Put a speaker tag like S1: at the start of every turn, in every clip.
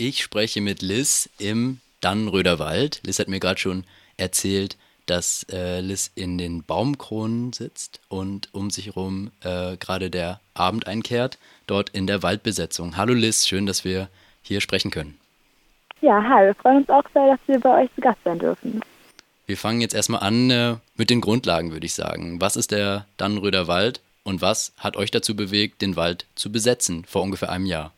S1: Ich spreche mit Liz im Dannenröder Wald. Liz hat mir gerade schon erzählt, dass äh, Liz in den Baumkronen sitzt und um sich herum äh, gerade der Abend einkehrt, dort in der Waldbesetzung. Hallo Liz, schön, dass wir hier sprechen können.
S2: Ja, hi, wir freuen uns auch sehr, dass wir bei euch zu Gast sein dürfen.
S1: Wir fangen jetzt erstmal an äh, mit den Grundlagen, würde ich sagen. Was ist der Dannenröder Wald und was hat euch dazu bewegt, den Wald zu besetzen vor ungefähr einem Jahr?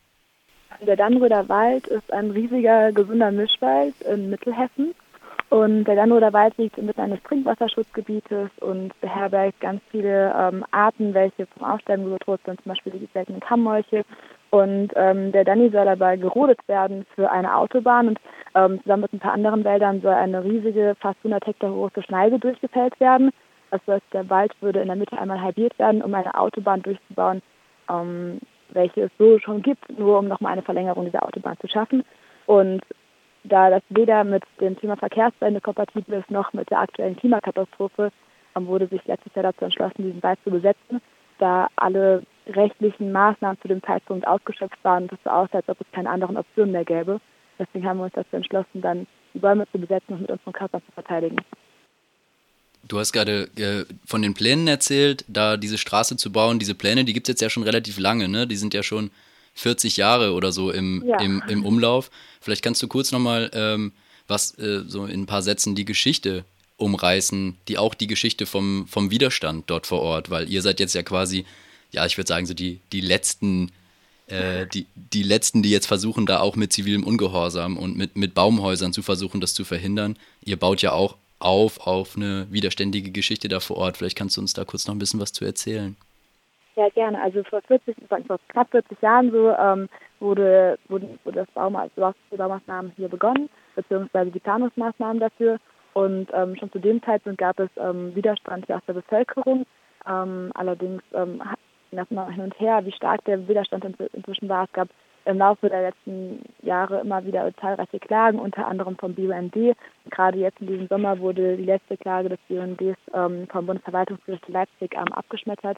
S2: Der Dannenröder Wald ist ein riesiger, gesunder Mischwald in Mittelhessen. Und der Dannenröder Wald liegt inmitten eines Trinkwasserschutzgebietes und beherbergt ganz viele ähm, Arten, welche vom Aussterben bedroht sind, zum Beispiel die seltenen Kammmolche. Und ähm, der Danny soll dabei gerodet werden für eine Autobahn und ähm, zusammen mit ein paar anderen Wäldern soll eine riesige, fast 100 Hektar große Schneise durchgefällt werden. Das heißt, der Wald würde in der Mitte einmal halbiert werden, um eine Autobahn durchzubauen, ähm, welche es so schon gibt, nur um nochmal eine Verlängerung dieser Autobahn zu schaffen. Und da das weder mit dem Thema Verkehrswende kompatibel ist, noch mit der aktuellen Klimakatastrophe, ähm, wurde sich letztes Jahr dazu entschlossen, diesen Wald zu besetzen, da alle rechtlichen Maßnahmen zu dem Zeitpunkt ausgeschöpft waren und so aussah, als ob es keine anderen Optionen mehr gäbe. Deswegen haben wir uns dazu entschlossen, dann die Bäume zu besetzen und mit unseren Körpern zu verteidigen.
S1: Du hast gerade äh, von den Plänen erzählt, da diese Straße zu bauen. Diese Pläne, die gibt es jetzt ja schon relativ lange, ne? Die sind ja schon 40 Jahre oder so im, ja. im, im Umlauf. Vielleicht kannst du kurz nochmal ähm, was, äh, so in ein paar Sätzen die Geschichte umreißen, die auch die Geschichte vom, vom Widerstand dort vor Ort, weil ihr seid jetzt ja quasi, ja, ich würde sagen, so die, die letzten äh, die, die letzten, die jetzt versuchen, da auch mit zivilem Ungehorsam und mit, mit Baumhäusern zu versuchen, das zu verhindern. Ihr baut ja auch auf auf eine widerständige Geschichte da vor Ort. Vielleicht kannst du uns da kurz noch ein bisschen was zu erzählen.
S2: Ja, gerne. Also vor 40, vor knapp 40 Jahren so ähm, wurde, wurde, wurde das Baum, also Baumaßnahmen hier begonnen, beziehungsweise die Planungsmaßnahmen dafür. Und ähm, schon zu dem Zeitpunkt gab es ähm, Widerstand aus der Bevölkerung. Ähm, allerdings ähm, ging das hin und her, wie stark der Widerstand inzwischen war. Es gab im Laufe der letzten Jahre immer wieder zahlreiche Klagen, unter anderem vom BUND. Gerade jetzt in diesem Sommer wurde die letzte Klage des BUNDs ähm, vom Bundesverwaltungsgericht Leipzig ähm, abgeschmettert.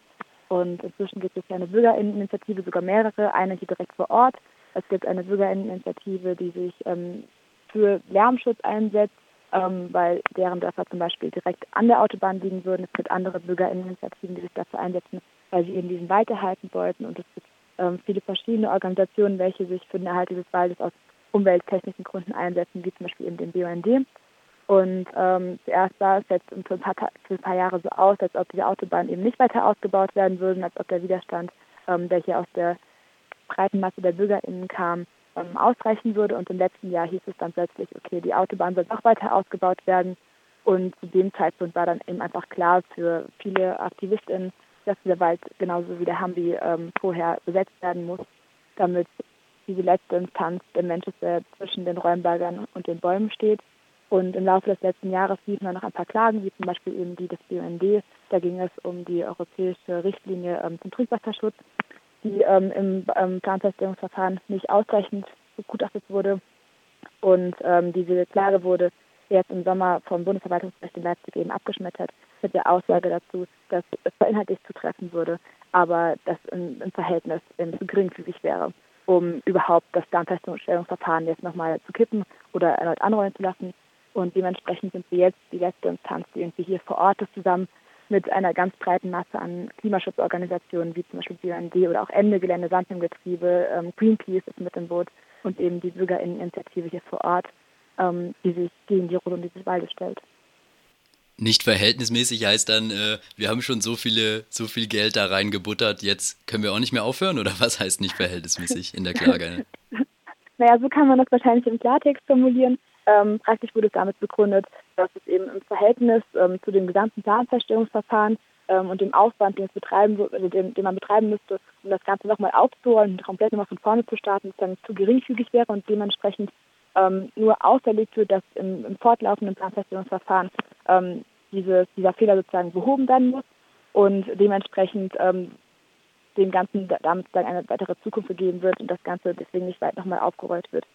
S2: Und inzwischen gibt es ja eine Bürgerinneninitiative, sogar mehrere, eine hier direkt vor Ort. Es gibt eine Bürgerinneninitiative, die sich ähm, für Lärmschutz einsetzt, ähm, weil deren Dörfer zum Beispiel direkt an der Autobahn liegen würden. Es gibt andere Bürgerinneninitiativen, die sich dafür einsetzen, weil sie eben diesen Wald erhalten wollten. Und es gibt viele verschiedene Organisationen, welche sich für den Erhalt dieses Waldes aus umwelttechnischen Gründen einsetzen, wie zum Beispiel eben den BUND. Und ähm, zuerst sah es jetzt für ein, paar, für ein paar Jahre so aus, als ob die Autobahnen eben nicht weiter ausgebaut werden würden, als ob der Widerstand, ähm, der hier aus der breiten Masse der BürgerInnen kam, ähm, ausreichen würde. Und im letzten Jahr hieß es dann plötzlich, okay, die Autobahn soll noch weiter ausgebaut werden. Und zu dem Zeitpunkt war dann eben einfach klar für viele AktivistInnen, dass dieser Wald genauso wie der Hambi ähm, vorher besetzt werden muss, damit diese letzte Instanz der der zwischen den Räumbergern und den Bäumen steht. Und im Laufe des letzten Jahres liefen wir noch ein paar Klagen, wie zum Beispiel eben die des BUND. Da ging es um die europäische Richtlinie ähm, zum Trinkwasserschutz, die ähm, im ähm, Planfeststellungsverfahren nicht ausreichend begutachtet wurde. Und ähm, diese Klage wurde jetzt im Sommer vom Bundesverwaltungsgericht in Leipzig eben abgeschmettert mit der Aussage dazu, dass es inhaltlich zutreffen würde, aber das im, im Verhältnis ähm, zu geringfügig wäre, um überhaupt das Darmfeststellungsverfahren jetzt nochmal zu kippen oder erneut anrollen zu lassen. Und dementsprechend sind wir jetzt die letzte Instanz, die irgendwie hier vor Ort ist, zusammen mit einer ganz breiten Masse an Klimaschutzorganisationen, wie zum Beispiel BUND oder auch Ende Gelände Sandhemgetriebe, ähm, Greenpeace ist mit im Boot und eben die Bürgerinneninitiative hier vor Ort, ähm, die sich gegen die Rodung dieses Waldes stellt.
S1: Nicht verhältnismäßig heißt dann, äh, wir haben schon so viele, so viel Geld da reingebuttert, jetzt können wir auch nicht mehr aufhören oder was heißt nicht verhältnismäßig in der Klage?
S2: naja, so kann man das wahrscheinlich im Klartext formulieren. Ähm, praktisch wurde es damit begründet, dass es eben im Verhältnis ähm, zu dem gesamten Planfeststellungsverfahren ähm, und dem Aufwand, den, betreiben, also den, den man betreiben müsste, um das Ganze nochmal aufzurollen und komplett nochmal von vorne zu starten, dann zu geringfügig wäre und dementsprechend ähm, nur auferlegt wird, dass im, im fortlaufenden Planfeststellungsverfahren ähm, diese, dieser Fehler sozusagen behoben werden muss und dementsprechend ähm, dem Ganzen damit dann eine weitere Zukunft gegeben wird und das Ganze deswegen nicht weit nochmal aufgerollt wird.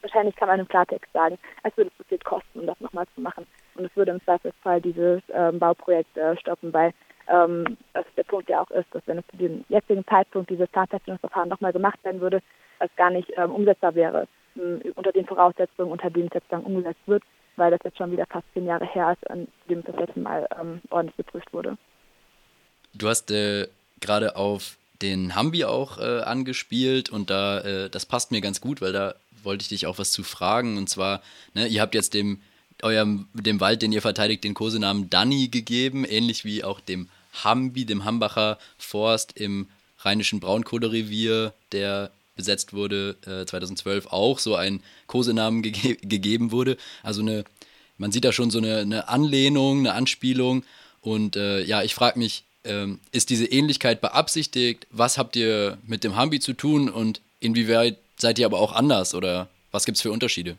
S2: Wahrscheinlich kann man im Klartext sagen, es würde zu viel kosten, um das nochmal zu machen. Und es würde im Zweifelsfall dieses ähm, Bauprojekt äh, stoppen, weil ähm, das der Punkt ja auch ist, dass wenn es zu dem jetzigen Zeitpunkt dieses Planfeststellungsverfahren nochmal gemacht werden würde, es gar nicht ähm, umsetzbar wäre unter den Voraussetzungen, unter denen es jetzt dann umgesetzt wird, weil das jetzt schon wieder fast zehn Jahre her ist, an dem das letzte Mal ähm, ordentlich geprüft wurde.
S1: Du hast äh, gerade auf den Hambi auch äh, angespielt und da, äh, das passt mir ganz gut, weil da wollte ich dich auch was zu fragen und zwar, ne, ihr habt jetzt dem, eurem, dem Wald, den ihr verteidigt, den Kosenamen Danny gegeben, ähnlich wie auch dem Hambi, dem Hambacher Forst im rheinischen Braunkohlerevier, der besetzt wurde, äh, 2012 auch so ein Kosenamen ge gegeben wurde. Also eine, man sieht da schon so eine, eine Anlehnung, eine Anspielung. Und äh, ja, ich frage mich, ähm, ist diese Ähnlichkeit beabsichtigt? Was habt ihr mit dem Hambi zu tun und inwieweit seid ihr aber auch anders oder was gibt es für Unterschiede?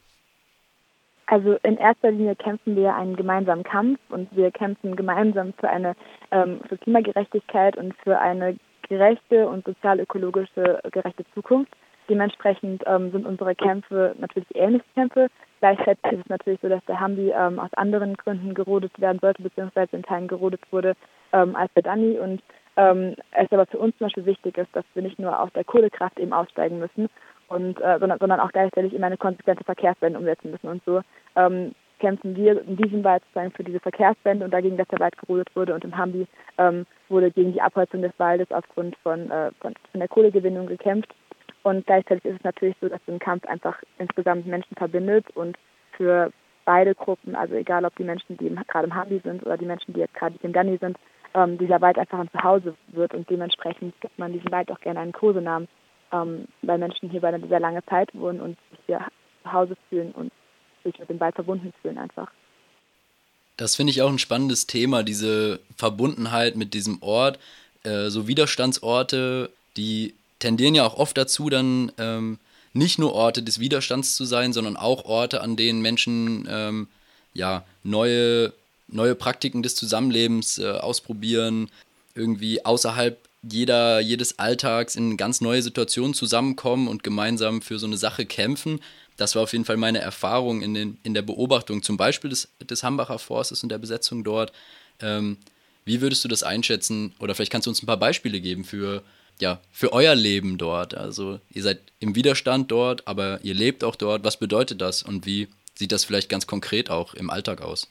S2: Also in erster Linie kämpfen wir einen gemeinsamen Kampf und wir kämpfen gemeinsam für eine ähm, für Klimagerechtigkeit und für eine gerechte und sozial-ökologische gerechte Zukunft. Dementsprechend ähm, sind unsere Kämpfe natürlich ähnliche Kämpfe. Gleichzeitig ist es natürlich so, dass der Hambi ähm, aus anderen Gründen gerodet werden sollte, beziehungsweise in Teilen gerodet wurde ähm, als der Dani. Und ähm, es aber für uns zum Beispiel wichtig ist, dass wir nicht nur aus der Kohlekraft eben aussteigen müssen, und, äh, sondern, sondern auch gleichzeitig immer eine konsequente Verkehrswende umsetzen müssen. Und so ähm, kämpfen wir in diesem Wald sozusagen für diese Verkehrswende und dagegen, dass der Wald gerodet wurde. Und im Hambi ähm, wurde gegen die Abholzung des Waldes aufgrund von, äh, von, von der Kohlegewinnung gekämpft. Und gleichzeitig ist es natürlich so, dass ein Kampf einfach insgesamt Menschen verbindet und für beide Gruppen, also egal ob die Menschen, die gerade im Hambi sind oder die Menschen, die jetzt gerade im Danny sind, ähm, dieser Wald einfach ein Zuhause wird und dementsprechend gibt man diesem Wald auch gerne einen Kosenamen, ähm, weil Menschen hier bei einer sehr lange Zeit wohnen und sich hier zu Hause fühlen und sich mit dem Wald verbunden fühlen einfach.
S1: Das finde ich auch ein spannendes Thema, diese Verbundenheit mit diesem Ort. Äh, so Widerstandsorte, die tendieren ja auch oft dazu, dann ähm, nicht nur Orte des Widerstands zu sein, sondern auch Orte, an denen Menschen ähm, ja, neue, neue Praktiken des Zusammenlebens äh, ausprobieren, irgendwie außerhalb jeder, jedes Alltags in ganz neue Situationen zusammenkommen und gemeinsam für so eine Sache kämpfen. Das war auf jeden Fall meine Erfahrung in, den, in der Beobachtung, zum Beispiel des, des Hambacher Forstes und der Besetzung dort. Ähm, wie würdest du das einschätzen? Oder vielleicht kannst du uns ein paar Beispiele geben für, ja, für euer Leben dort. Also ihr seid im Widerstand dort, aber ihr lebt auch dort. Was bedeutet das und wie sieht das vielleicht ganz konkret auch im Alltag aus?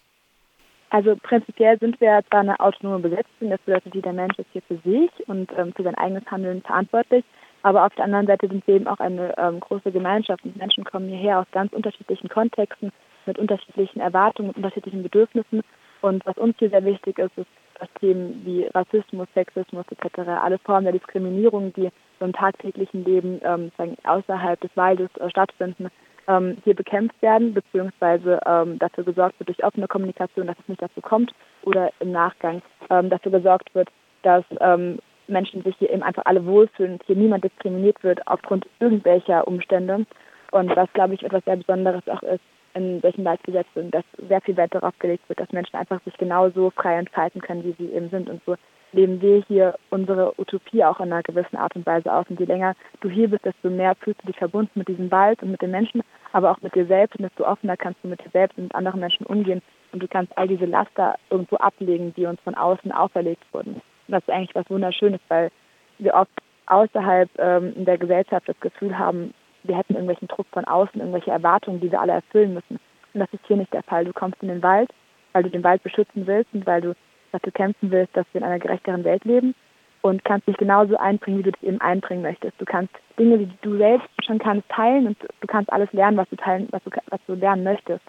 S2: Also prinzipiell sind wir zwar eine autonome Besetzung, das bedeutet, jeder Mensch ist hier für sich und ähm, für sein eigenes Handeln verantwortlich. Aber auf der anderen Seite sind wir eben auch eine ähm, große Gemeinschaft und Menschen kommen hierher aus ganz unterschiedlichen Kontexten, mit unterschiedlichen Erwartungen, mit unterschiedlichen Bedürfnissen. Und was uns hier sehr wichtig ist, ist, dass Themen wie Rassismus, Sexismus etc., alle Formen der Diskriminierung, die so im tagtäglichen Leben ähm, außerhalb des Waldes äh, stattfinden, ähm, hier bekämpft werden, beziehungsweise ähm, dafür gesorgt wird durch offene Kommunikation, dass es nicht dazu kommt oder im Nachgang ähm, dafür gesorgt wird, dass ähm, Menschen sich hier eben einfach alle wohlfühlen hier niemand diskriminiert wird aufgrund irgendwelcher Umstände. Und was, glaube ich, etwas sehr Besonderes auch ist, in welchen Waldgesetzen, dass sehr viel Wert darauf gelegt wird, dass Menschen einfach sich genauso frei entfalten können, wie sie eben sind. Und so leben wir hier unsere Utopie auch in einer gewissen Art und Weise aus. Und je länger du hier bist, desto mehr fühlst du dich verbunden mit diesem Wald und mit den Menschen, aber auch mit dir selbst. Und desto offener kannst du mit dir selbst und mit anderen Menschen umgehen. Und du kannst all diese Laster irgendwo ablegen, die uns von außen auferlegt wurden. Und das ist eigentlich was Wunderschönes, weil wir oft außerhalb ähm, der Gesellschaft das Gefühl haben, wir hätten irgendwelchen Druck von außen, irgendwelche Erwartungen, die wir alle erfüllen müssen. Und das ist hier nicht der Fall. Du kommst in den Wald, weil du den Wald beschützen willst und weil du dafür kämpfen willst, dass wir in einer gerechteren Welt leben und kannst dich genauso einbringen, wie du dich eben einbringen möchtest. Du kannst Dinge, die du selbst schon kannst, teilen und du kannst alles lernen, was du teilen, was du, was du lernen möchtest.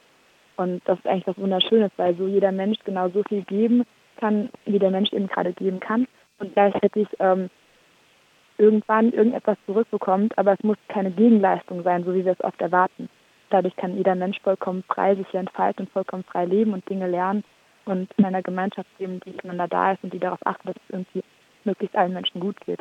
S2: Und das ist eigentlich was Wunderschönes, weil so jeder Mensch genau so viel geben kann, wie der Mensch eben gerade geben kann und gleichzeitig ähm, irgendwann irgendetwas zurückbekommt, aber es muss keine Gegenleistung sein, so wie wir es oft erwarten. Dadurch kann jeder Mensch vollkommen frei sich entfalten und vollkommen frei leben und Dinge lernen und in einer Gemeinschaft leben, die miteinander da ist und die darauf achtet, dass es irgendwie möglichst allen Menschen gut geht.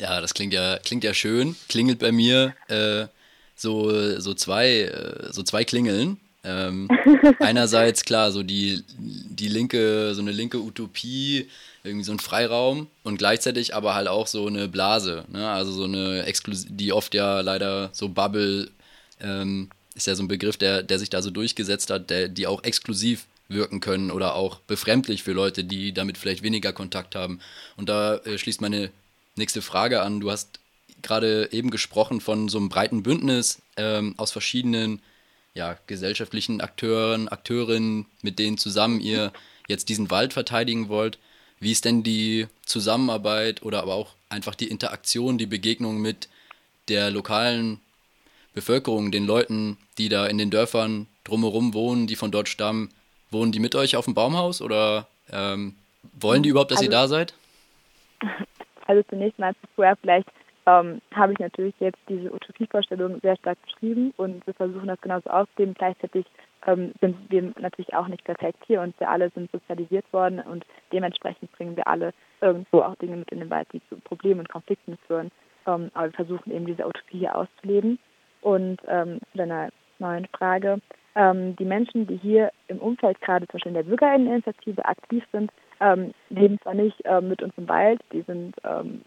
S1: Ja, das klingt ja, klingt ja schön. Klingelt bei mir äh, so, so, zwei, äh, so zwei Klingeln. Ähm, einerseits klar, so die, die linke, so eine linke Utopie, irgendwie so ein Freiraum und gleichzeitig aber halt auch so eine Blase, ne? Also so eine Exklusiv, die oft ja leider so Bubble ähm, ist ja so ein Begriff, der, der sich da so durchgesetzt hat, der, die auch exklusiv wirken können oder auch befremdlich für Leute, die damit vielleicht weniger Kontakt haben. Und da äh, schließt meine nächste Frage an. Du hast gerade eben gesprochen von so einem breiten Bündnis ähm, aus verschiedenen ja, gesellschaftlichen Akteuren, Akteurinnen, mit denen zusammen ihr jetzt diesen Wald verteidigen wollt. Wie ist denn die Zusammenarbeit oder aber auch einfach die Interaktion, die Begegnung mit der lokalen Bevölkerung, den Leuten, die da in den Dörfern drumherum wohnen, die von dort stammen? Wohnen die mit euch auf dem Baumhaus oder ähm, wollen die überhaupt, dass also, ihr da seid?
S2: Also zunächst mal vorher vielleicht ähm, habe ich natürlich jetzt diese Utopievorstellung sehr stark beschrieben und wir versuchen das genauso auszuleben. Gleichzeitig ähm, sind wir natürlich auch nicht perfekt hier und wir alle sind sozialisiert worden und dementsprechend bringen wir alle irgendwo auch Dinge mit in den Wald, die zu Problemen und Konflikten führen. Ähm, aber wir versuchen eben diese Utopie hier auszuleben. Und ähm, zu deiner neuen Frage, ähm, die Menschen, die hier im Umfeld gerade zum Beispiel in der Bürgerinneninitiative aktiv sind, ähm, leben zwar nicht äh, mit uns im Wald, die sind ähm,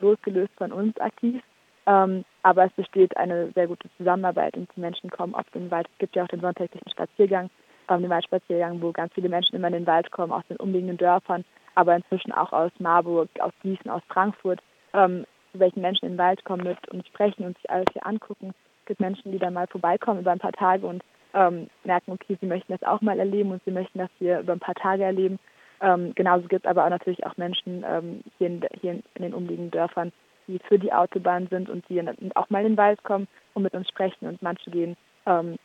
S2: losgelöst von uns aktiv, ähm, aber es besteht eine sehr gute Zusammenarbeit und die Menschen kommen oft in den Wald. Es gibt ja auch den sonntäglichen Spaziergang, ähm, den Waldspaziergang, wo ganz viele Menschen immer in den Wald kommen, aus den umliegenden Dörfern, aber inzwischen auch aus Marburg, aus Gießen, aus Frankfurt, ähm, zu welchen Menschen in den Wald kommen mit und sprechen und sich alles hier angucken. Es gibt Menschen, die dann mal vorbeikommen über ein paar Tage und ähm, merken, okay, sie möchten das auch mal erleben und sie möchten das hier über ein paar Tage erleben. Ähm, genauso gibt es aber auch natürlich auch Menschen ähm, hier, in, hier in den umliegenden Dörfern, die für die Autobahn sind und die auch mal in den Wald kommen und mit uns sprechen. Und manche gehen ähm,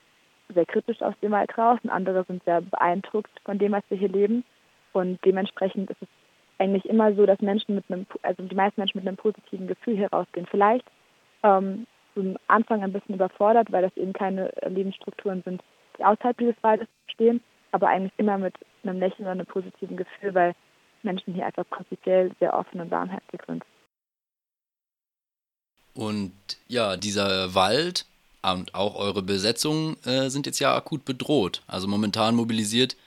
S2: sehr kritisch aus dem Wald raus und andere sind sehr beeindruckt von dem, was wir hier leben. Und dementsprechend ist es eigentlich immer so, dass Menschen mit einem, also die meisten Menschen mit einem positiven Gefühl hier rausgehen. Vielleicht ähm, zum Anfang ein bisschen überfordert, weil das eben keine Lebensstrukturen sind, die außerhalb dieses Waldes stehen, aber eigentlich immer mit einem Lächeln oder einem positiven Gefühl, weil Menschen hier einfach prinzipiell sehr offen und warmherzig sind.
S1: Und ja, dieser Wald und auch eure Besetzung äh, sind jetzt ja akut bedroht. Also momentan mobilisiert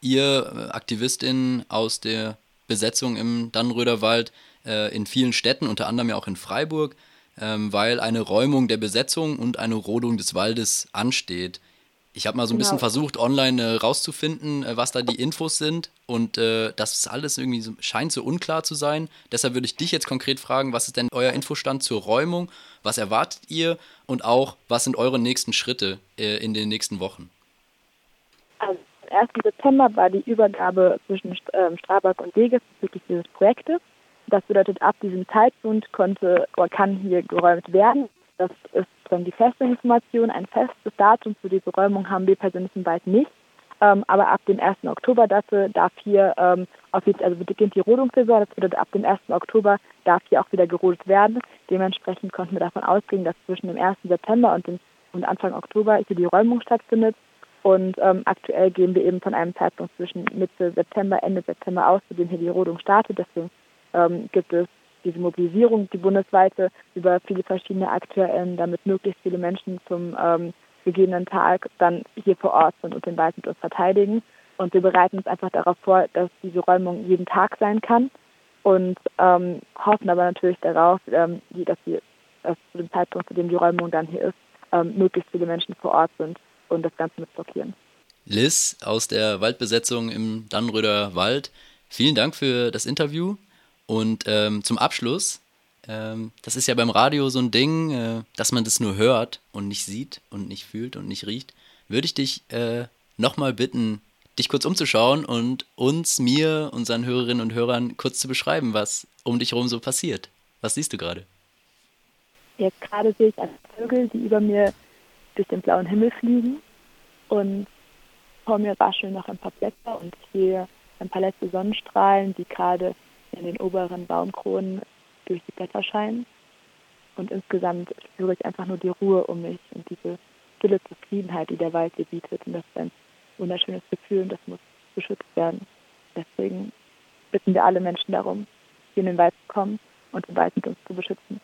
S1: ihr äh, Aktivistinnen aus der Besetzung im Dannenröder Wald äh, in vielen Städten, unter anderem ja auch in Freiburg, ähm, weil eine Räumung der Besetzung und eine Rodung des Waldes ansteht. Ich habe mal so ein genau. bisschen versucht, online äh, rauszufinden, äh, was da die Infos sind. Und äh, das ist alles irgendwie so, scheint so unklar zu sein. Deshalb würde ich dich jetzt konkret fragen, was ist denn euer Infostand zur Räumung? Was erwartet ihr? Und auch, was sind eure nächsten Schritte äh, in den nächsten Wochen?
S2: Also, am 1. September war die Übergabe zwischen ähm, Strabag und Deges bezüglich dieses Projektes. Das bedeutet, ab diesem Zeitpunkt konnte oder kann hier geräumt werden. Das ist dann die feste Information. Ein festes Datum für diese Räumung haben wir persönlich im Wald nicht. Ähm, aber ab dem 1. Oktober dafür darf hier ähm, offiziell, also beginnt die Rodungssaison, das bedeutet ab dem 1. Oktober darf hier auch wieder gerodet werden. Dementsprechend konnten wir davon ausgehen, dass zwischen dem 1. September und, dem, und Anfang Oktober hier die Räumung stattfindet. Und ähm, aktuell gehen wir eben von einem Zeitpunkt zwischen Mitte September, Ende September aus, zu dem hier die Rodung startet. Deswegen ähm, gibt es diese Mobilisierung, die bundesweite, über viele verschiedene AkteurInnen, damit möglichst viele Menschen zum ähm, gegebenen Tag dann hier vor Ort sind und den Wald mit uns verteidigen. Und wir bereiten uns einfach darauf vor, dass diese Räumung jeden Tag sein kann und ähm, hoffen aber natürlich darauf, ähm, die, dass, wir, dass zu dem Zeitpunkt, zu dem die Räumung dann hier ist, ähm, möglichst viele Menschen vor Ort sind und das Ganze mit blockieren.
S1: Liz aus der Waldbesetzung im Dannröder Wald, vielen Dank für das Interview. Und ähm, zum Abschluss, ähm, das ist ja beim Radio so ein Ding, äh, dass man das nur hört und nicht sieht und nicht fühlt und nicht riecht, würde ich dich äh, nochmal bitten, dich kurz umzuschauen und uns, mir, unseren Hörerinnen und Hörern kurz zu beschreiben, was um dich herum so passiert. Was siehst du gerade?
S2: Jetzt gerade sehe ich eine Vögel, die über mir durch den blauen Himmel fliegen und vor mir rascheln noch ein paar Blätter und ich sehe ein paar letzte Sonnenstrahlen, die gerade in den oberen Baumkronen durch die Blätter scheinen. Und insgesamt spüre ich einfach nur die Ruhe um mich und diese stille Zufriedenheit, die der Wald dir bietet. Und das ist ein wunderschönes Gefühl und das muss geschützt werden. Deswegen bitten wir alle Menschen darum, hier in den Wald zu kommen und den Wald mit uns zu beschützen.